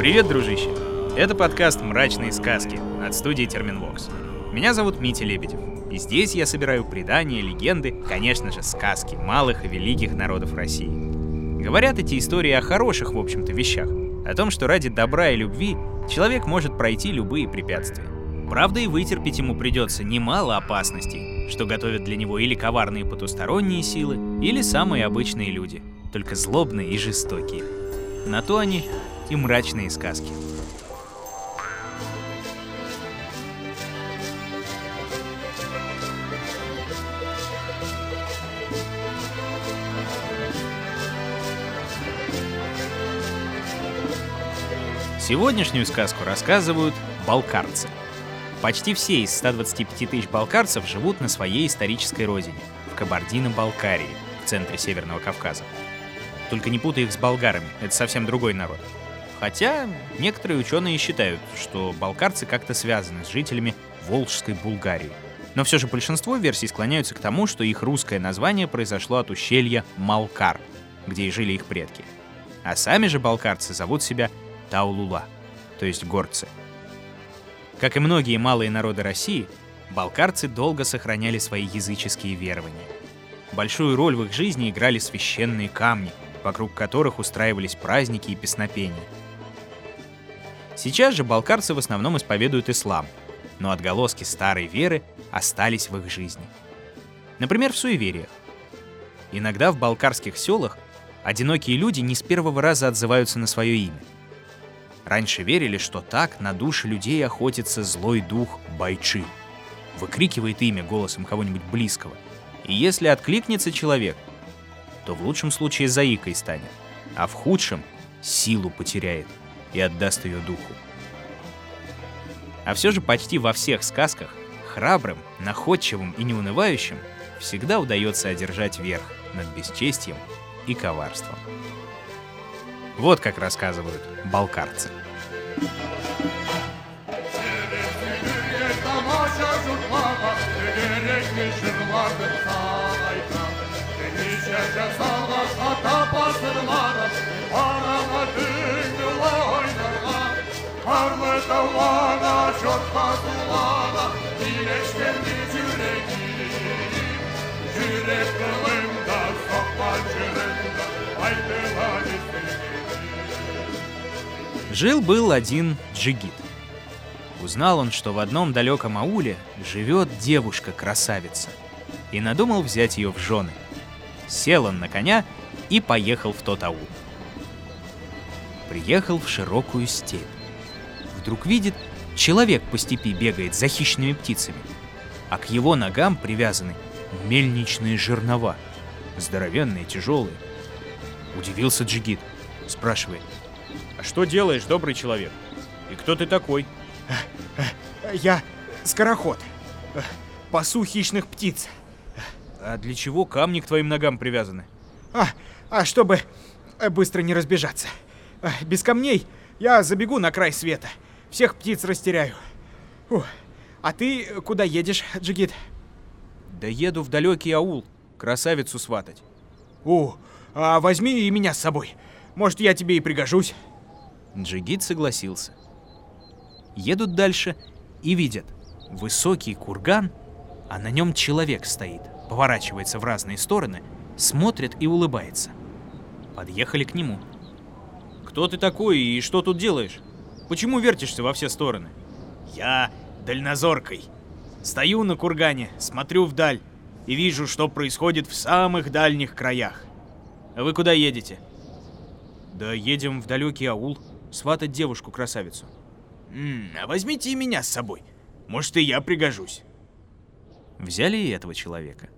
Привет, дружище! Это подкаст «Мрачные сказки» от студии Терминвокс. Меня зовут Митя Лебедев, и здесь я собираю предания, легенды, конечно же, сказки малых и великих народов России. Говорят эти истории о хороших, в общем-то, вещах, о том, что ради добра и любви человек может пройти любые препятствия. Правда, и вытерпеть ему придется немало опасностей, что готовят для него или коварные потусторонние силы, или самые обычные люди, только злобные и жестокие. На то они и мрачные сказки. Сегодняшнюю сказку рассказывают балкарцы. Почти все из 125 тысяч балкарцев живут на своей исторической родине, в Кабардино-Балкарии, в центре Северного Кавказа. Только не путай их с болгарами, это совсем другой народ. Хотя некоторые ученые считают, что балкарцы как-то связаны с жителями Волжской Булгарии. Но все же большинство версий склоняются к тому, что их русское название произошло от ущелья Малкар, где и жили их предки. А сами же балкарцы зовут себя Таулула, то есть горцы. Как и многие малые народы России, балкарцы долго сохраняли свои языческие верования. Большую роль в их жизни играли священные камни, вокруг которых устраивались праздники и песнопения – Сейчас же балкарцы в основном исповедуют ислам, но отголоски старой веры остались в их жизни. Например, в суевериях. Иногда в балкарских селах одинокие люди не с первого раза отзываются на свое имя. Раньше верили, что так на души людей охотится злой дух Байчи. Выкрикивает имя голосом кого-нибудь близкого. И если откликнется человек, то в лучшем случае заикой станет, а в худшем силу потеряет и отдаст ее духу. А все же почти во всех сказках храбрым, находчивым и неунывающим всегда удается одержать верх над бесчестием и коварством. Вот как рассказывают балкарцы. Karlı dağlara çok kazılara Birleştirdi yüreği Yürek kılında sokma çırında Aydınlar Жил-был один джигит. Узнал он, что в одном далеком ауле живет девушка-красавица, и надумал взять ее в жены. Сел он на коня и поехал в тот аул. Приехал в широкую степь вдруг видит, человек по степи бегает за хищными птицами, а к его ногам привязаны мельничные жернова, здоровенные, тяжелые. Удивился Джигит, спрашивает, «А что делаешь, добрый человек? И кто ты такой?» «Я скороход, пасу хищных птиц». «А для чего камни к твоим ногам привязаны?» «А, а чтобы быстро не разбежаться. Без камней я забегу на край света» Всех птиц растеряю. Фух. А ты куда едешь, Джигит? Да еду в далекий аул, красавицу сватать. О, а возьми и меня с собой. Может, я тебе и пригожусь. Джигит согласился. Едут дальше и видят. Высокий курган, а на нем человек стоит, поворачивается в разные стороны, смотрит и улыбается. Подъехали к нему. «Кто ты такой и что тут делаешь?» Почему вертишься во все стороны? Я дальнозоркой. Стою на кургане, смотрю вдаль и вижу, что происходит в самых дальних краях. А вы куда едете? Да едем в далекий аул, сватать девушку-красавицу. М а возьмите и меня с собой. Может, и я пригожусь. Взяли и этого человека.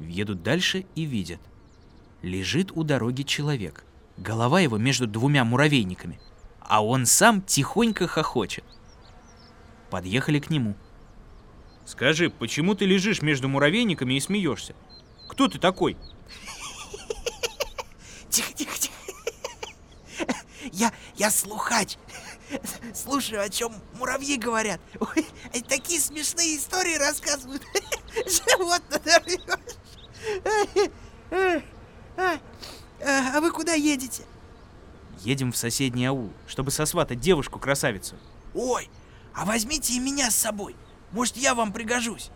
Едут дальше и видят. Лежит у дороги человек. Голова его между двумя муравейниками – а он сам тихонько хохочет. Подъехали к нему. «Скажи, почему ты лежишь между муравейниками и смеешься? Кто ты такой?» Тихо, тихо, тихо. Я, я слухач. Слушаю, о чем муравьи говорят. Ой, такие смешные истории рассказывают. Живот надорвешь. А вы куда едете? Едем в соседний аул, чтобы сосватать девушку-красавицу. Ой, а возьмите и меня с собой. Может, я вам пригожусь.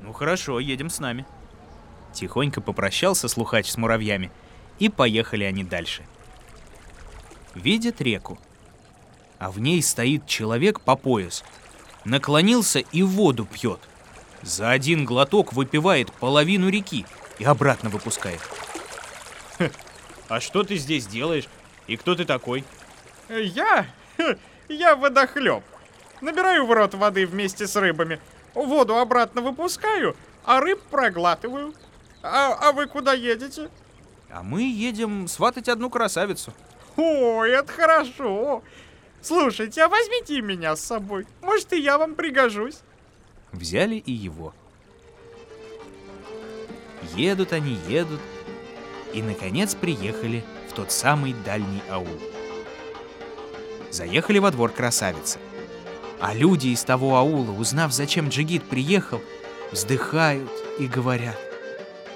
Ну хорошо, едем с нами. Тихонько попрощался слухач с муравьями, и поехали они дальше. Видят реку, а в ней стоит человек по пояс. Наклонился и воду пьет. За один глоток выпивает половину реки и обратно выпускает. А что ты здесь делаешь? И кто ты такой? Я? Я водохлеб. Набираю в рот воды вместе с рыбами. Воду обратно выпускаю, а рыб проглатываю. А, а вы куда едете? А мы едем сватать одну красавицу. Ой, это хорошо. Слушайте, а возьмите меня с собой. Может, и я вам пригожусь. Взяли и его. Едут они, едут, и, наконец, приехали тот самый дальний аул. Заехали во двор красавицы. А люди из того аула, узнав, зачем Джигит приехал, вздыхают и говорят.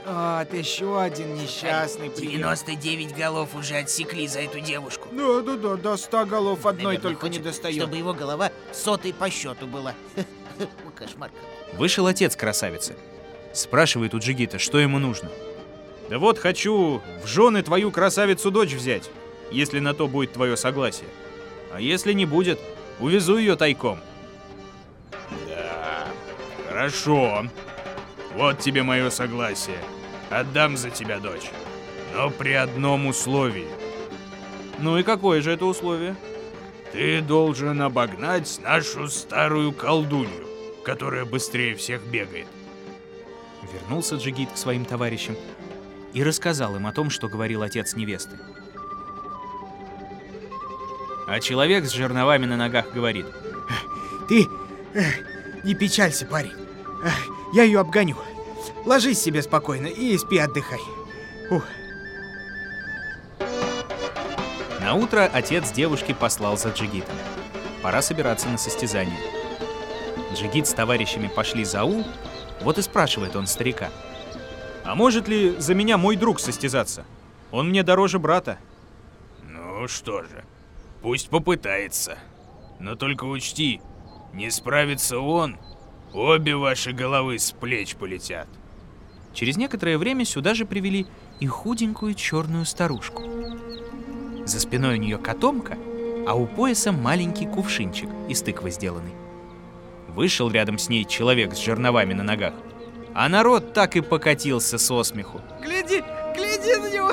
Вот еще один несчастный 99 голов уже отсекли за эту девушку. Да, да, да, до 100 голов одной Наверное, только не достает. Чтобы его голова сотой по счету была. Кошмар. Вышел отец красавицы. Спрашивает у Джигита, что ему нужно. Да вот хочу в жены твою красавицу дочь взять, если на то будет твое согласие. А если не будет, увезу ее тайком. Да, хорошо. Вот тебе мое согласие. Отдам за тебя дочь. Но при одном условии. Ну и какое же это условие? Ты должен обогнать нашу старую колдунью, которая быстрее всех бегает. Вернулся Джигит к своим товарищам и рассказал им о том, что говорил отец невесты. А человек с жерновами на ногах говорит. Ты не печалься, парень. Я ее обгоню. Ложись себе спокойно и спи, отдыхай. Ух, На утро отец девушки послал за Джигитом. Пора собираться на состязание. Джигит с товарищами пошли за аул, вот и спрашивает он старика. А может ли за меня мой друг состязаться? Он мне дороже брата. Ну что же, пусть попытается. Но только учти, не справится он, обе ваши головы с плеч полетят. Через некоторое время сюда же привели и худенькую черную старушку. За спиной у нее котомка, а у пояса маленький кувшинчик из тыквы сделанный. Вышел рядом с ней человек с жерновами на ногах, а народ так и покатился со смеху. Гляди, гляди на него.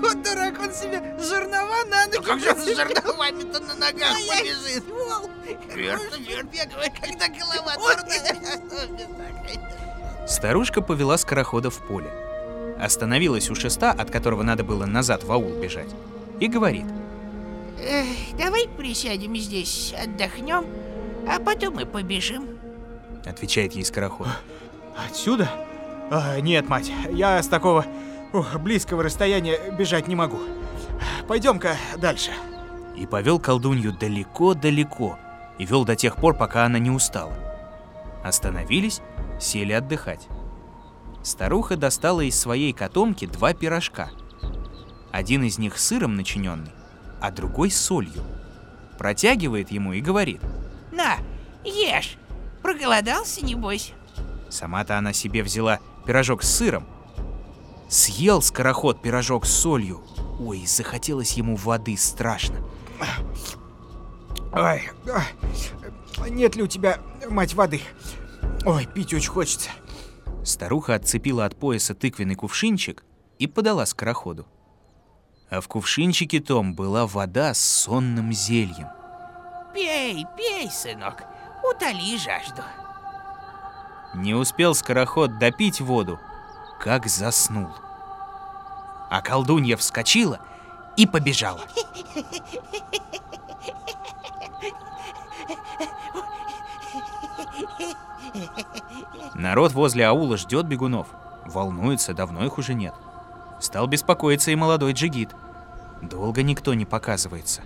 Вот дурак, он себе жернова на ноги. как же он с жерновами-то на ногах побежит? Верно, верно. Бегает, когда голова дурная. Старушка повела скорохода в поле. Остановилась у шеста, от которого надо было назад в аул бежать, и говорит. Эх, давай присядем здесь, отдохнем, а потом мы побежим. Отвечает ей скороход. Отсюда? А, нет, мать, я с такого ух, близкого расстояния бежать не могу. Пойдем-ка дальше. И повел колдунью далеко-далеко, и вел до тех пор, пока она не устала. Остановились, сели отдыхать. Старуха достала из своей котомки два пирожка. Один из них сыром начиненный, а другой с солью. Протягивает ему и говорит. На, ешь. Проголодался, небось? Сама-то она себе взяла пирожок с сыром. Съел скороход пирожок с солью. Ой, захотелось ему воды страшно. Ой, ой, нет ли у тебя, мать, воды? Ой, пить очень хочется. Старуха отцепила от пояса тыквенный кувшинчик и подала скороходу. А в кувшинчике том была вода с сонным зельем. Пей, пей, сынок, утоли жажду. Не успел скороход допить воду, как заснул. А колдунья вскочила и побежала. Народ возле аула ждет бегунов. Волнуется, давно их уже нет. Стал беспокоиться и молодой джигит. Долго никто не показывается.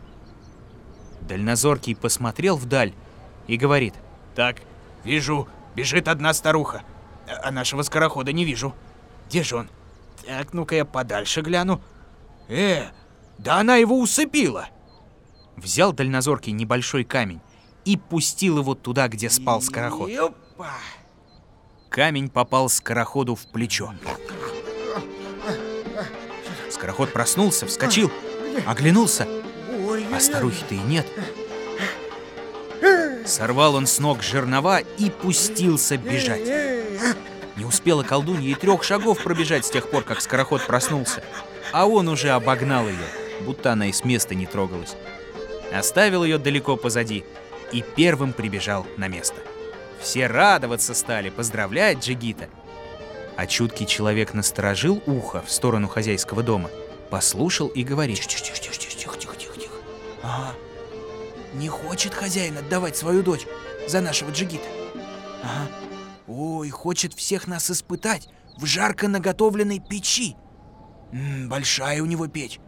Дальнозоркий посмотрел вдаль и говорит. Так, вижу, бежит одна старуха. А нашего скорохода не вижу. Где же он? Так, ну-ка я подальше гляну. Э, Да она его усыпила. Взял дальнозоркий небольшой камень и пустил его туда, где спал скороход. Опа! Камень попал скороходу в плечо. Скороход проснулся, вскочил, оглянулся, а старухи-то и нет. Сорвал он с ног жернова и пустился бежать. Не успела колдунья и трех шагов пробежать с тех пор, как скороход проснулся, а он уже обогнал ее, будто она и с места не трогалась. Оставил ее далеко позади и первым прибежал на место. Все радоваться стали, поздравлять Джигита. А чуткий человек насторожил ухо в сторону хозяйского дома, послушал и говорит. Тихо, тихо, тихо, тихо, тихо, тихо, тихо, тихо. Ага. Не хочет хозяин отдавать свою дочь за нашего джигита. Ага. Ой, хочет всех нас испытать в жарко наготовленной печи. М, большая у него печь.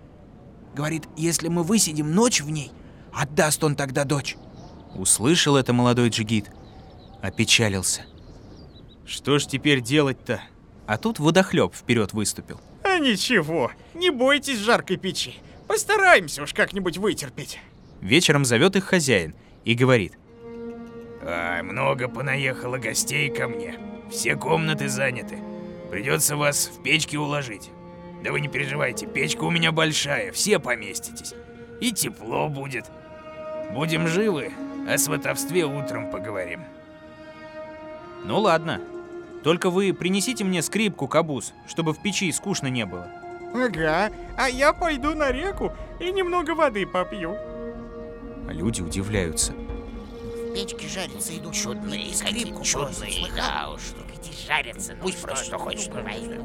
Говорит, если мы высидим ночь в ней, отдаст он тогда дочь. Услышал это молодой джигит, опечалился. Что ж теперь делать-то? А тут водохлеб вперед выступил. А ничего, не бойтесь жаркой печи. Постараемся уж как-нибудь вытерпеть. Вечером зовет их хозяин и говорит. Ай, много понаехало гостей ко мне. Все комнаты заняты. Придется вас в печке уложить. Да вы не переживайте, печка у меня большая, все поместитесь. И тепло будет. Будем живы, о сватовстве утром поговорим. Ну ладно, только вы принесите мне скрипку, кабуз, чтобы в печи скучно не было. Ага, а я пойду на реку и немного воды попью. А люди удивляются. В печке жарится идут чудные, и скрипку чудные, да уж. Эти жарятся, ну Пусть просит, что хочет, бывает.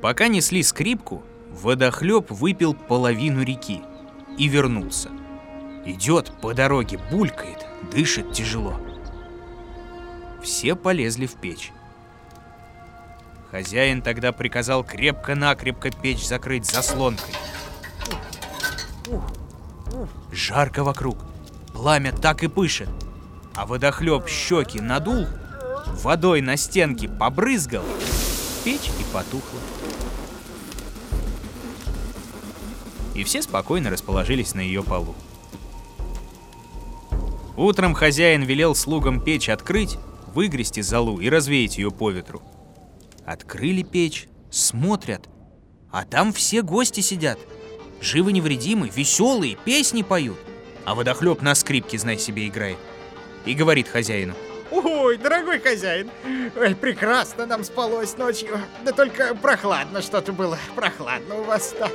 Пока несли скрипку, водохлеб выпил половину реки и вернулся. Идет по дороге, булькает, дышит тяжело. Все полезли в печь. Хозяин тогда приказал крепко-накрепко печь закрыть заслонкой. Жарко вокруг, пламя так и пышет, а водохлеб щеки надул, водой на стенки побрызгал, печь и потухла. И все спокойно расположились на ее полу. Утром хозяин велел слугам печь открыть, выгрести золу и развеять ее по ветру. Открыли печь, смотрят, а там все гости сидят. Живы невредимы, веселые, песни поют. А водохлеб на скрипке, знай себе, играет. И говорит хозяину. Ой, дорогой хозяин, ой, прекрасно нам спалось ночью. Да только прохладно что-то было, прохладно у вас да.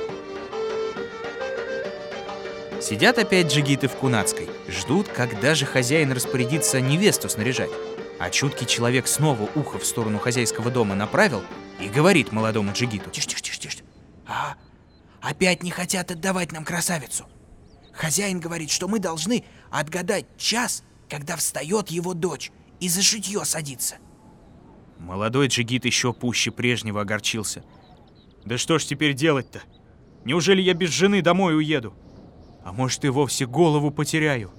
Сидят опять джигиты в Кунацкой, ждут, когда же хозяин распорядится невесту снаряжать. А чуткий человек снова ухо в сторону хозяйского дома направил и говорит молодому джигиту. Тише, тише, тише, тише. А, опять не хотят отдавать нам красавицу. Хозяин говорит, что мы должны отгадать час, когда встает его дочь и за шитье садится. Молодой джигит еще пуще прежнего огорчился. Да что ж теперь делать-то? Неужели я без жены домой уеду? А может и вовсе голову потеряю?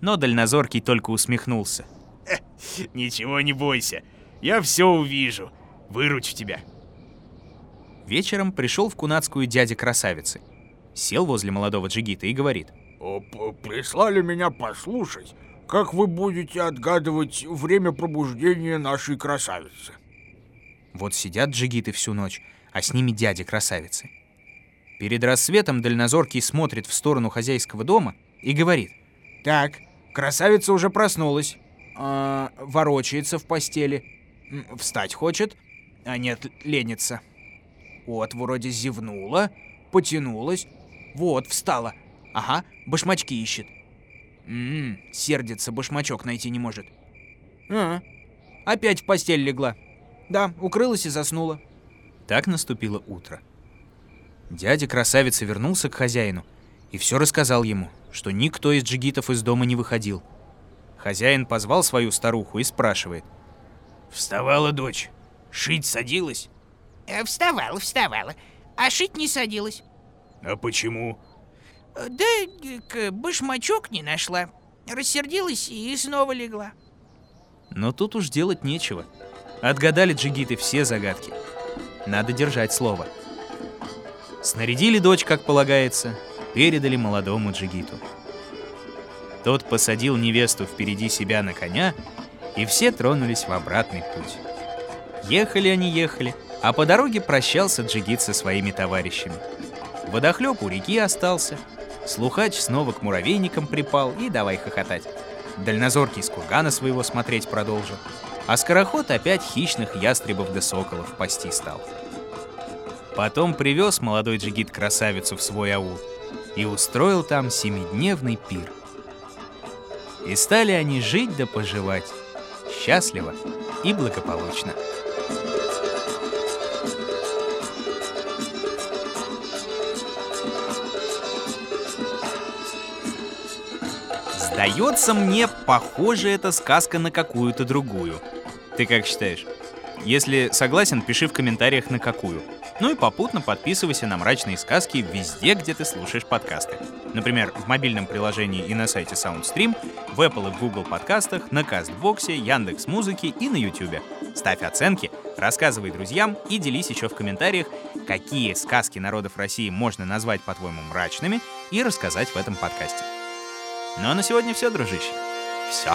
Но дальнозоркий только усмехнулся. Ничего не бойся, я все увижу. Выручу тебя. Вечером пришел в Кунацкую дядя красавицы. Сел возле молодого джигита и говорит. Прислали меня послушать, как вы будете отгадывать время пробуждения нашей красавицы. Вот сидят джигиты всю ночь, а с ними дядя красавицы. Перед рассветом дальнозоркий смотрит в сторону хозяйского дома и говорит. Так, красавица уже проснулась, а, ворочается в постели, встать хочет, а нет, ленится. Вот, вроде зевнула, потянулась, вот, встала. Ага, башмачки ищет. М, сердится, башмачок найти не может. А, опять в постель легла. Да, укрылась и заснула. Так наступило утро. Дядя красавица вернулся к хозяину и все рассказал ему, что никто из джигитов из дома не выходил. Хозяин позвал свою старуху и спрашивает. Вставала дочь, шить садилась? Э, Вставала, вставала, а шить не садилась. А почему? Э, Да, э, к- башмачок не нашла. Рассердилась и снова легла. Но тут уж делать нечего. Отгадали джигиты все загадки. Надо держать слово. Снарядили дочь, как полагается, передали молодому джигиту. Тот посадил невесту впереди себя на коня, и все тронулись в обратный путь. Ехали они, ехали, а по дороге прощался джигит со своими товарищами. Водохлеб у реки остался, слухач снова к муравейникам припал и давай хохотать. Дальнозоркий с кургана своего смотреть продолжил, а скороход опять хищных ястребов да соколов пасти стал. Потом привез молодой джигит красавицу в свой аул и устроил там семидневный пир. И стали они жить да поживать, счастливо и благополучно. Сдается мне, похоже, эта сказка на какую-то другую. Ты как считаешь? Если согласен, пиши в комментариях на какую. Ну и попутно подписывайся на мрачные сказки везде, где ты слушаешь подкасты. Например, в мобильном приложении и на сайте SoundStream, в Apple и в Google подкастах, на Кастбоксе, Яндекс Музыке и на YouTube. Ставь оценки, рассказывай друзьям и делись еще в комментариях, какие сказки народов России можно назвать, по-твоему, мрачными и рассказать в этом подкасте. Ну а на сегодня все, дружище. Все.